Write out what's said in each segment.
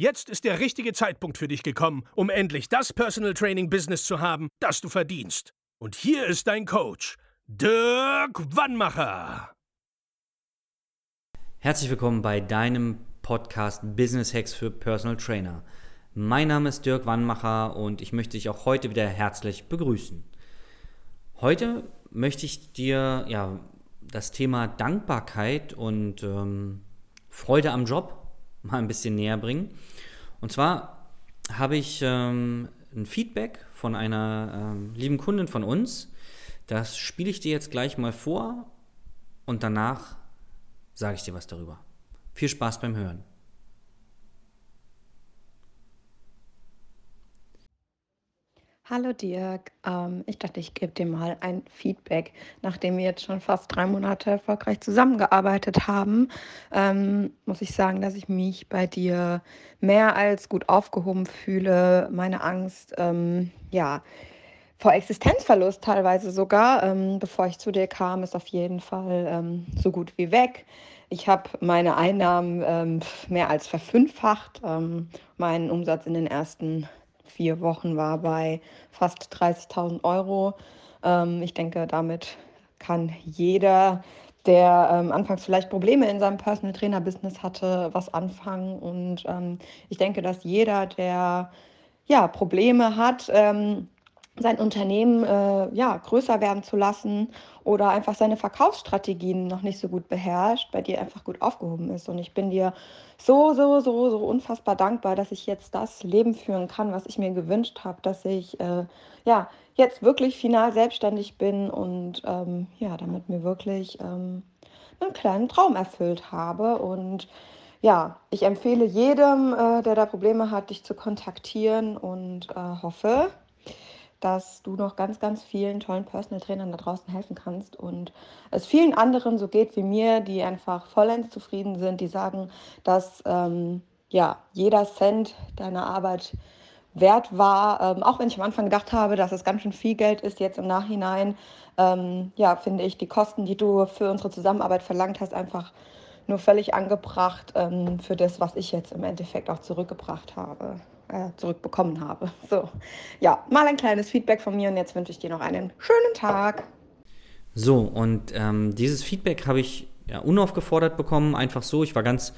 Jetzt ist der richtige Zeitpunkt für dich gekommen, um endlich das Personal Training Business zu haben, das du verdienst. Und hier ist dein Coach, Dirk Wannmacher. Herzlich willkommen bei deinem Podcast Business Hacks für Personal Trainer. Mein Name ist Dirk Wannmacher und ich möchte dich auch heute wieder herzlich begrüßen. Heute möchte ich dir ja, das Thema Dankbarkeit und ähm, Freude am Job mal ein bisschen näher bringen. Und zwar habe ich ähm, ein Feedback von einer ähm, lieben Kundin von uns. Das spiele ich dir jetzt gleich mal vor und danach sage ich dir was darüber. Viel Spaß beim Hören. Hallo Dirk, ähm, ich dachte, ich gebe dir mal ein Feedback, nachdem wir jetzt schon fast drei Monate erfolgreich zusammengearbeitet haben. Ähm, muss ich sagen, dass ich mich bei dir mehr als gut aufgehoben fühle. Meine Angst, ähm, ja, vor Existenzverlust teilweise sogar, ähm, bevor ich zu dir kam, ist auf jeden Fall ähm, so gut wie weg. Ich habe meine Einnahmen ähm, mehr als verfünffacht. meinen Umsatz in den ersten vier Wochen war bei fast 30.000 Euro. Ähm, ich denke, damit kann jeder, der ähm, anfangs vielleicht Probleme in seinem Personal Trainer Business hatte, was anfangen. Und ähm, ich denke, dass jeder, der ja Probleme hat, ähm, sein Unternehmen äh, ja, größer werden zu lassen oder einfach seine Verkaufsstrategien noch nicht so gut beherrscht, bei dir einfach gut aufgehoben ist. Und ich bin dir so, so, so, so unfassbar dankbar, dass ich jetzt das Leben führen kann, was ich mir gewünscht habe, dass ich äh, ja jetzt wirklich final selbstständig bin und ähm, ja, damit mir wirklich ähm, einen kleinen Traum erfüllt habe. Und ja, ich empfehle jedem, äh, der da Probleme hat, dich zu kontaktieren und äh, hoffe, dass du noch ganz, ganz vielen tollen Personal Trainern da draußen helfen kannst und es vielen anderen so geht wie mir, die einfach vollends zufrieden sind, die sagen, dass ähm, ja, jeder Cent deiner Arbeit wert war, ähm, auch wenn ich am Anfang gedacht habe, dass es ganz schön viel Geld ist, jetzt im Nachhinein, ähm, ja, finde ich die Kosten, die du für unsere Zusammenarbeit verlangt hast, einfach nur völlig angebracht ähm, für das, was ich jetzt im Endeffekt auch zurückgebracht habe äh, zurückbekommen habe. So, ja, mal ein kleines Feedback von mir und jetzt wünsche ich dir noch einen schönen Tag. So, und ähm, dieses Feedback habe ich ja, unaufgefordert bekommen, einfach so. Ich war ganz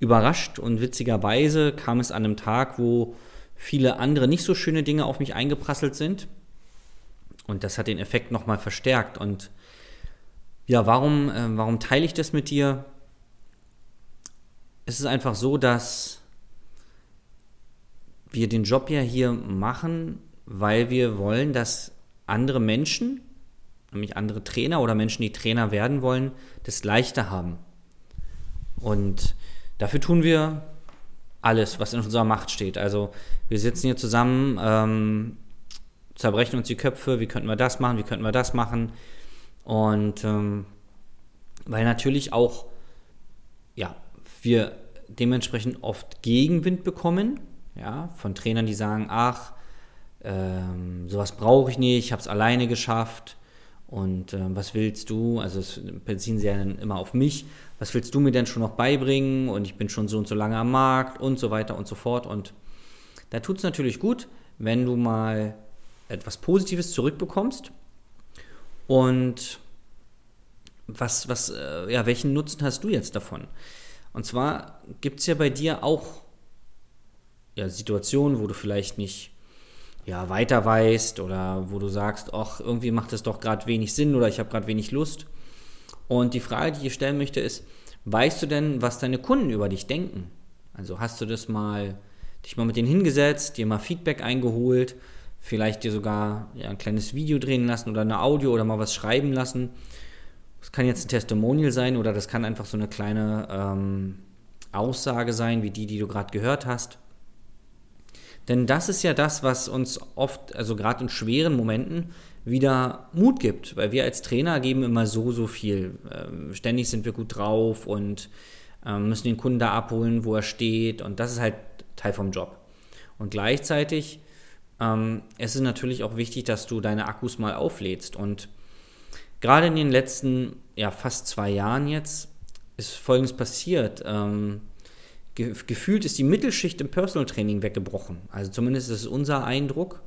überrascht und witzigerweise kam es an einem Tag, wo viele andere nicht so schöne Dinge auf mich eingeprasselt sind. Und das hat den Effekt nochmal verstärkt. Und ja, warum, äh, warum teile ich das mit dir? Es ist einfach so, dass wir den Job ja hier machen, weil wir wollen, dass andere Menschen, nämlich andere Trainer oder Menschen, die Trainer werden wollen, das leichter haben. Und dafür tun wir alles, was in unserer Macht steht. Also wir sitzen hier zusammen, ähm, zerbrechen uns die Köpfe, wie könnten wir das machen, wie könnten wir das machen. Und ähm, weil natürlich auch, ja, wir dementsprechend oft Gegenwind bekommen ja, von Trainern, die sagen, ach, ähm, sowas brauche ich nicht, ich habe es alleine geschafft. Und ähm, was willst du, also es beziehen sie ja dann immer auf mich, was willst du mir denn schon noch beibringen? Und ich bin schon so und so lange am Markt und so weiter und so fort. Und da tut es natürlich gut, wenn du mal etwas Positives zurückbekommst. Und was, was, äh, ja, welchen Nutzen hast du jetzt davon? Und zwar gibt es ja bei dir auch ja, Situationen, wo du vielleicht nicht ja, weiter weißt oder wo du sagst, ach, irgendwie macht es doch gerade wenig Sinn oder ich habe gerade wenig Lust. Und die Frage, die ich stellen möchte, ist, weißt du denn, was deine Kunden über dich denken? Also hast du das mal, dich mal mit denen hingesetzt, dir mal Feedback eingeholt, vielleicht dir sogar ja, ein kleines Video drehen lassen oder eine Audio oder mal was schreiben lassen. Das kann jetzt ein Testimonial sein oder das kann einfach so eine kleine ähm, Aussage sein, wie die, die du gerade gehört hast. Denn das ist ja das, was uns oft, also gerade in schweren Momenten, wieder Mut gibt, weil wir als Trainer geben immer so, so viel. Ähm, ständig sind wir gut drauf und ähm, müssen den Kunden da abholen, wo er steht und das ist halt Teil vom Job. Und gleichzeitig ähm, es ist natürlich auch wichtig, dass du deine Akkus mal auflädst und gerade in den letzten, ja, fast zwei Jahren jetzt ist Folgendes passiert. Ähm, ge gefühlt ist die Mittelschicht im Personal Training weggebrochen. Also zumindest ist es unser Eindruck.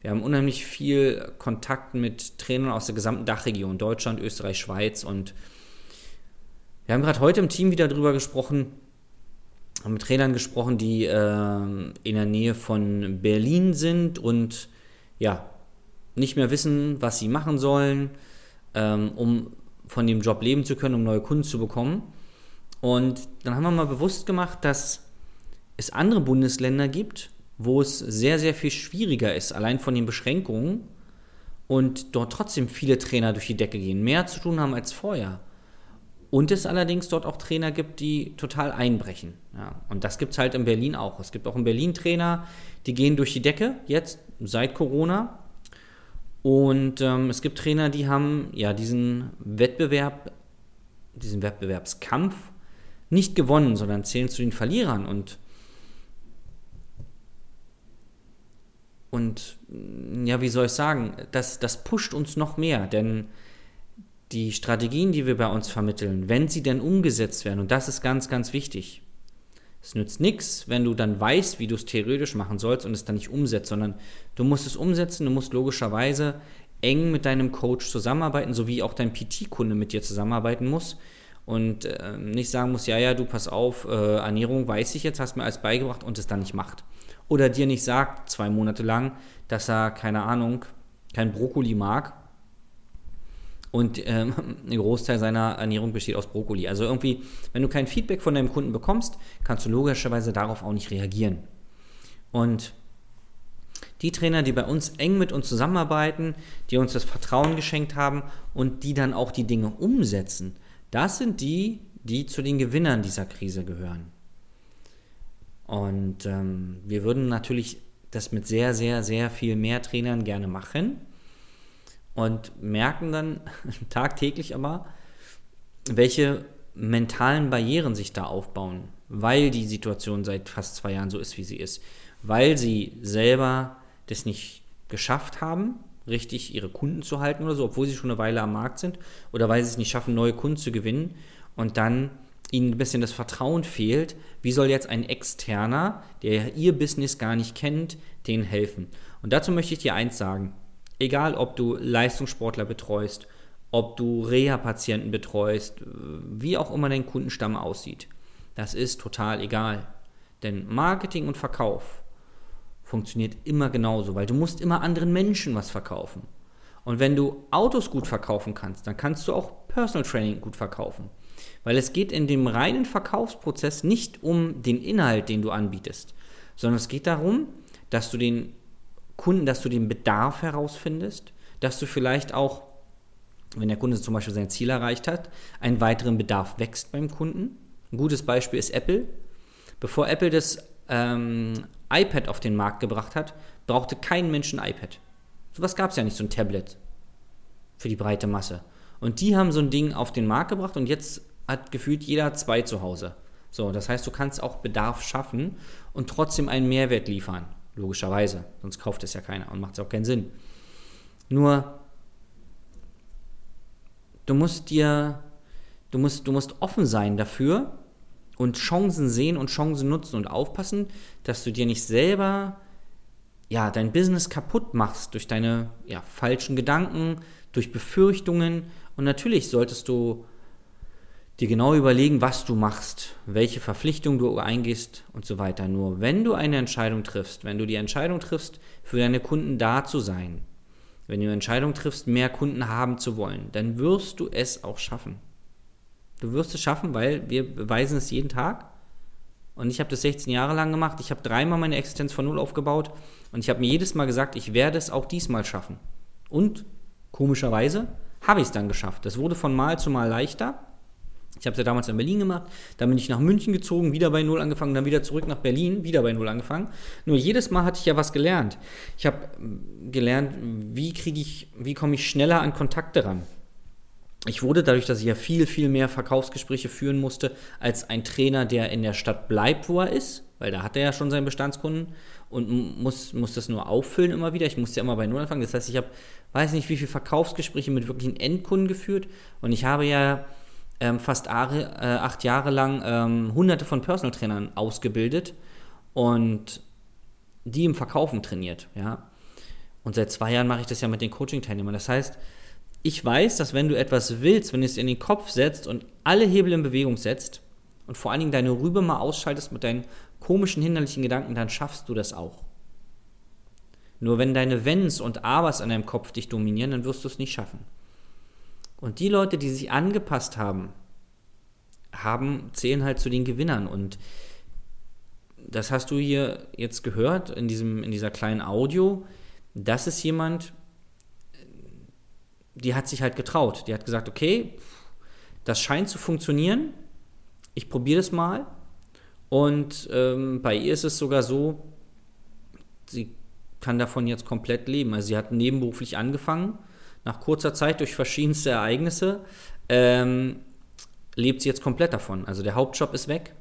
Wir haben unheimlich viel Kontakt mit Trainern aus der gesamten Dachregion, Deutschland, Österreich, Schweiz. Und wir haben gerade heute im Team wieder darüber gesprochen, haben mit Trainern gesprochen, die äh, in der Nähe von Berlin sind und ja, nicht mehr wissen, was sie machen sollen, ähm, um von dem Job leben zu können, um neue Kunden zu bekommen. Und dann haben wir mal bewusst gemacht, dass es andere Bundesländer gibt, wo es sehr, sehr viel schwieriger ist, allein von den Beschränkungen und dort trotzdem viele Trainer durch die Decke gehen, mehr zu tun haben als vorher. Und es allerdings dort auch Trainer gibt, die total einbrechen. Ja, und das gibt es halt in Berlin auch. Es gibt auch in Berlin Trainer, die gehen durch die Decke, jetzt seit Corona. Und ähm, es gibt Trainer, die haben ja diesen Wettbewerb, diesen Wettbewerbskampf nicht gewonnen, sondern zählen zu den Verlierern. Und Und ja, wie soll ich sagen, das, das pusht uns noch mehr, denn die Strategien, die wir bei uns vermitteln, wenn sie denn umgesetzt werden, und das ist ganz, ganz wichtig. Es nützt nichts, wenn du dann weißt, wie du es theoretisch machen sollst und es dann nicht umsetzt, sondern du musst es umsetzen, du musst logischerweise eng mit deinem Coach zusammenarbeiten, so wie auch dein PT-Kunde mit dir zusammenarbeiten muss und äh, nicht sagen muss, ja, ja, du pass auf, äh, Ernährung weiß ich jetzt, hast mir alles beigebracht und es dann nicht macht oder dir nicht sagt, zwei Monate lang, dass er, keine Ahnung, kein Brokkoli mag und ähm, ein Großteil seiner Ernährung besteht aus Brokkoli. Also irgendwie, wenn du kein Feedback von deinem Kunden bekommst, kannst du logischerweise darauf auch nicht reagieren. Und die Trainer, die bei uns eng mit uns zusammenarbeiten, die uns das Vertrauen geschenkt haben und die dann auch die Dinge umsetzen, das sind die, die zu den Gewinnern dieser Krise gehören. Und ähm, wir würden natürlich das mit sehr, sehr, sehr viel mehr Trainern gerne machen und merken dann tagtäglich aber, welche mentalen Barrieren sich da aufbauen, weil die Situation seit fast zwei Jahren so ist, wie sie ist, weil sie selber das nicht geschafft haben, richtig ihre Kunden zu halten oder so, obwohl sie schon eine Weile am Markt sind, oder weil sie es nicht schaffen, neue Kunden zu gewinnen und dann ihnen ein bisschen das Vertrauen fehlt, wie soll jetzt ein Externer, der ihr Business gar nicht kennt, denen helfen? Und dazu möchte ich dir eins sagen. Egal, ob du Leistungssportler betreust, ob du Reha-Patienten betreust, wie auch immer dein Kundenstamm aussieht, das ist total egal. Denn Marketing und Verkauf funktioniert immer genauso, weil du musst immer anderen Menschen was verkaufen. Und wenn du Autos gut verkaufen kannst, dann kannst du auch Personal Training gut verkaufen. Weil es geht in dem reinen Verkaufsprozess nicht um den Inhalt, den du anbietest, sondern es geht darum, dass du den Kunden, dass du den Bedarf herausfindest, dass du vielleicht auch, wenn der Kunde zum Beispiel sein Ziel erreicht hat, einen weiteren Bedarf wächst beim Kunden. Ein gutes Beispiel ist Apple. Bevor Apple das ähm, iPad auf den Markt gebracht hat, brauchte kein Mensch ein iPad. So was gab es ja nicht, so ein Tablet für die breite Masse. Und die haben so ein Ding auf den Markt gebracht und jetzt hat gefühlt jeder zwei zu Hause. So, das heißt, du kannst auch Bedarf schaffen und trotzdem einen Mehrwert liefern. Logischerweise. Sonst kauft es ja keiner und macht es auch keinen Sinn. Nur, du musst dir, du musst, du musst offen sein dafür und Chancen sehen und Chancen nutzen und aufpassen, dass du dir nicht selber ja, dein Business kaputt machst durch deine ja, falschen Gedanken, durch Befürchtungen und natürlich solltest du dir genau überlegen, was du machst, welche Verpflichtungen du eingehst und so weiter. Nur wenn du eine Entscheidung triffst, wenn du die Entscheidung triffst, für deine Kunden da zu sein, wenn du eine Entscheidung triffst, mehr Kunden haben zu wollen, dann wirst du es auch schaffen. Du wirst es schaffen, weil wir beweisen es jeden Tag. Und ich habe das 16 Jahre lang gemacht. Ich habe dreimal meine Existenz von Null aufgebaut. Und ich habe mir jedes Mal gesagt, ich werde es auch diesmal schaffen. Und komischerweise habe ich es dann geschafft. Es wurde von Mal zu Mal leichter. Ich habe es ja damals in Berlin gemacht, dann bin ich nach München gezogen, wieder bei Null angefangen, dann wieder zurück nach Berlin, wieder bei Null angefangen. Nur jedes Mal hatte ich ja was gelernt. Ich habe gelernt, wie kriege ich, wie komme ich schneller an Kontakte ran. Ich wurde dadurch, dass ich ja viel, viel mehr Verkaufsgespräche führen musste, als ein Trainer, der in der Stadt bleibt, wo er ist, weil da hat er ja schon seinen Bestandskunden und muss, muss das nur auffüllen immer wieder. Ich musste ja immer bei Null anfangen. Das heißt, ich habe, weiß nicht, wie viele Verkaufsgespräche mit wirklichen Endkunden geführt und ich habe ja ähm, fast Jahre, äh, acht Jahre lang ähm, hunderte von Personal Trainern ausgebildet und die im Verkaufen trainiert, ja. Und seit zwei Jahren mache ich das ja mit den Coaching-Teilnehmern. Das heißt, ich weiß, dass wenn du etwas willst, wenn du es in den Kopf setzt und alle Hebel in Bewegung setzt und vor allen Dingen deine Rübe mal ausschaltest mit deinen komischen, hinderlichen Gedanken, dann schaffst du das auch. Nur wenn deine Wenns und Abers an deinem Kopf dich dominieren, dann wirst du es nicht schaffen. Und die Leute, die sich angepasst haben, haben, zählen halt zu den Gewinnern. Und das hast du hier jetzt gehört in, diesem, in dieser kleinen Audio. Das ist jemand, die hat sich halt getraut. Die hat gesagt, okay, das scheint zu funktionieren. Ich probiere das mal. Und ähm, bei ihr ist es sogar so, sie kann davon jetzt komplett leben. Also sie hat nebenberuflich angefangen nach kurzer Zeit durch verschiedenste Ereignisse ähm, lebt sie jetzt komplett davon. Also der Hauptjob ist weg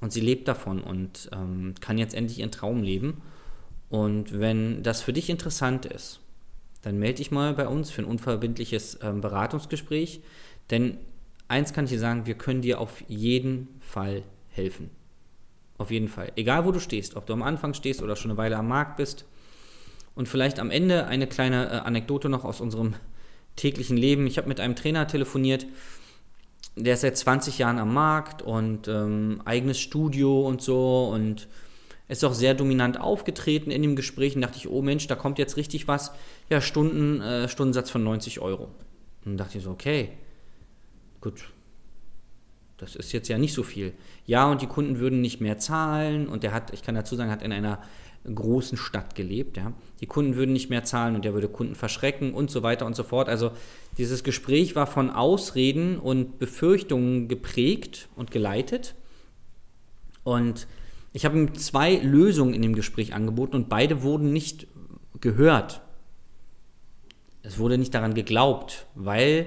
und sie lebt davon und ähm, kann jetzt endlich ihren Traum leben. Und wenn das für dich interessant ist, dann melde dich mal bei uns für ein unverbindliches ähm, Beratungsgespräch. Denn eins kann ich dir sagen, wir können dir auf jeden Fall helfen. Auf jeden Fall. Egal wo du stehst, ob du am Anfang stehst oder schon eine Weile am Markt bist, und vielleicht am Ende eine kleine äh, Anekdote noch aus unserem täglichen Leben. Ich habe mit einem Trainer telefoniert, der ist seit 20 Jahren am Markt und ähm, eigenes Studio und so und ist auch sehr dominant aufgetreten in dem Gespräch und dachte ich, oh Mensch, da kommt jetzt richtig was. Ja, Stunden, äh, Stundensatz von 90 Euro. Und dann dachte ich so, okay, gut, das ist jetzt ja nicht so viel. Ja, und die Kunden würden nicht mehr zahlen und der hat, ich kann dazu sagen, hat in einer großen Stadt gelebt. Ja. Die Kunden würden nicht mehr zahlen und er würde Kunden verschrecken und so weiter und so fort. Also dieses Gespräch war von Ausreden und Befürchtungen geprägt und geleitet. Und ich habe ihm zwei Lösungen in dem Gespräch angeboten und beide wurden nicht gehört. Es wurde nicht daran geglaubt, weil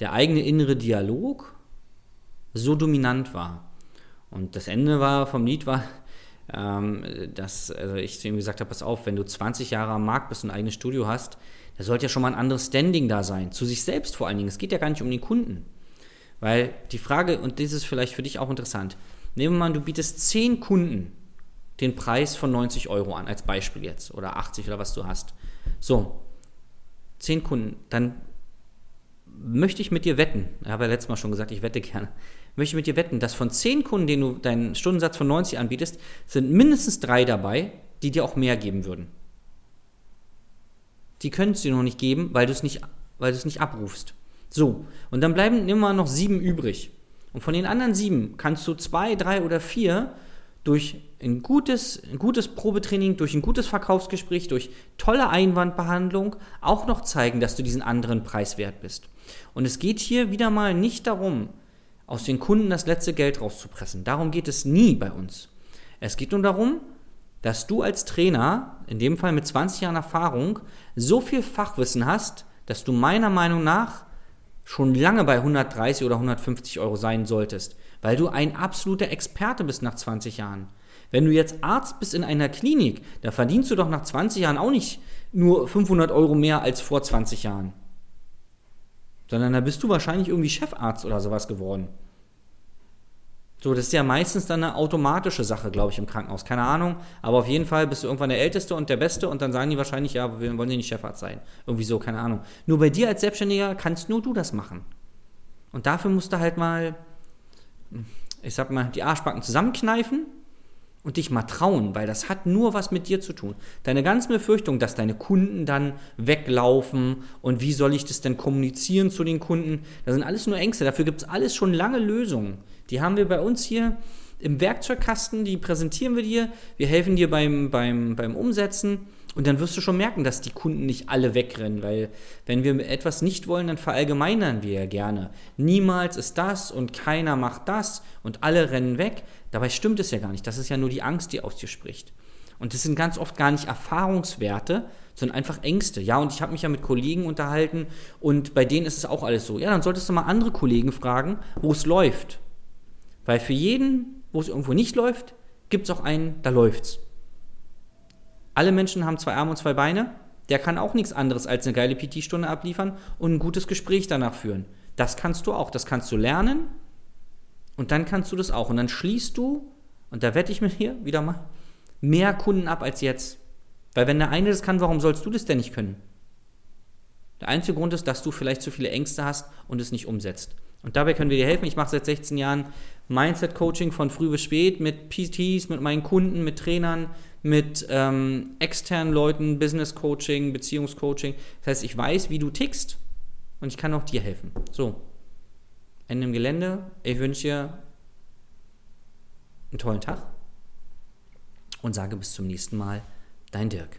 der eigene innere Dialog so dominant war. Und das Ende war vom Lied war, ähm, dass also ich zu ihm gesagt habe, pass auf, wenn du 20 Jahre am Markt bist und ein eigenes Studio hast, da sollte ja schon mal ein anderes Standing da sein, zu sich selbst vor allen Dingen. Es geht ja gar nicht um den Kunden. Weil die Frage, und das ist vielleicht für dich auch interessant, nehmen wir mal, du bietest 10 Kunden den Preis von 90 Euro an, als Beispiel jetzt, oder 80 oder was du hast. So, 10 Kunden, dann möchte ich mit dir wetten, ich habe ja letztes Mal schon gesagt, ich wette gerne, möchte mit dir wetten, dass von 10 Kunden, denen du deinen Stundensatz von 90 anbietest, sind mindestens drei dabei, die dir auch mehr geben würden. Die können es dir noch nicht geben, weil du es nicht, weil du es nicht abrufst. So, und dann bleiben immer noch sieben übrig. Und von den anderen sieben kannst du zwei, drei oder vier durch ein gutes, ein gutes Probetraining, durch ein gutes Verkaufsgespräch, durch tolle Einwandbehandlung auch noch zeigen, dass du diesen anderen Preis wert bist. Und es geht hier wieder mal nicht darum, aus den Kunden das letzte Geld rauszupressen. Darum geht es nie bei uns. Es geht nur darum, dass du als Trainer, in dem Fall mit 20 Jahren Erfahrung, so viel Fachwissen hast, dass du meiner Meinung nach schon lange bei 130 oder 150 Euro sein solltest, weil du ein absoluter Experte bist nach 20 Jahren. Wenn du jetzt Arzt bist in einer Klinik, da verdienst du doch nach 20 Jahren auch nicht nur 500 Euro mehr als vor 20 Jahren sondern da bist du wahrscheinlich irgendwie Chefarzt oder sowas geworden. So, das ist ja meistens dann eine automatische Sache, glaube ich, im Krankenhaus. Keine Ahnung, aber auf jeden Fall bist du irgendwann der Älteste und der Beste und dann sagen die wahrscheinlich, ja, wir wollen ja nicht Chefarzt sein. Irgendwie so, keine Ahnung. Nur bei dir als Selbstständiger kannst nur du das machen. Und dafür musst du halt mal, ich sag mal, die Arschbacken zusammenkneifen und dich mal trauen, weil das hat nur was mit dir zu tun. Deine ganzen Befürchtungen, dass deine Kunden dann weglaufen und wie soll ich das denn kommunizieren zu den Kunden, das sind alles nur Ängste. Dafür gibt es alles schon lange Lösungen. Die haben wir bei uns hier im Werkzeugkasten, die präsentieren wir dir. Wir helfen dir beim, beim, beim Umsetzen Und dann wirst du schon merken, dass die Kunden nicht alle wegrennen, weil wenn wir etwas nicht wollen, dann verallgemeinern wir ja gerne. Niemals ist das und keiner macht das und alle rennen weg. Dabei stimmt es ja gar nicht. Das ist ja nur die Angst, die aus dir spricht. Und das sind ganz oft gar nicht Erfahrungswerte, sondern einfach Ängste. Ja, und ich habe mich ja mit Kollegen unterhalten und bei denen ist es auch alles so. Ja, dann solltest du mal andere Kollegen fragen, wo es läuft. Weil für jeden, wo es irgendwo nicht läuft, gibt es auch einen, da läuft's. Alle Menschen haben zwei Arme und zwei Beine. Der kann auch nichts anderes als eine geile PT-Stunde abliefern und ein gutes Gespräch danach führen. Das kannst du auch. Das kannst du lernen und dann kannst du das auch. Und dann schließt du, und da wette ich mit hier wieder mal, mehr Kunden ab als jetzt. Weil wenn der eine das kann, warum sollst du das denn nicht können? Der einzige Grund ist, dass du vielleicht zu viele Ängste hast und es nicht umsetzt. Und dabei können wir dir helfen. Ich mache seit 16 Jahren Mindset-Coaching von früh bis spät mit PTs, mit meinen Kunden, mit Trainern, mit ähm, externen Leuten, Business-Coaching, Beziehungscoaching. Das heißt, ich weiß, wie du tickst und ich kann auch dir helfen. So, Ende im Gelände. Ich wünsche dir einen tollen Tag und sage bis zum nächsten Mal, dein Dirk.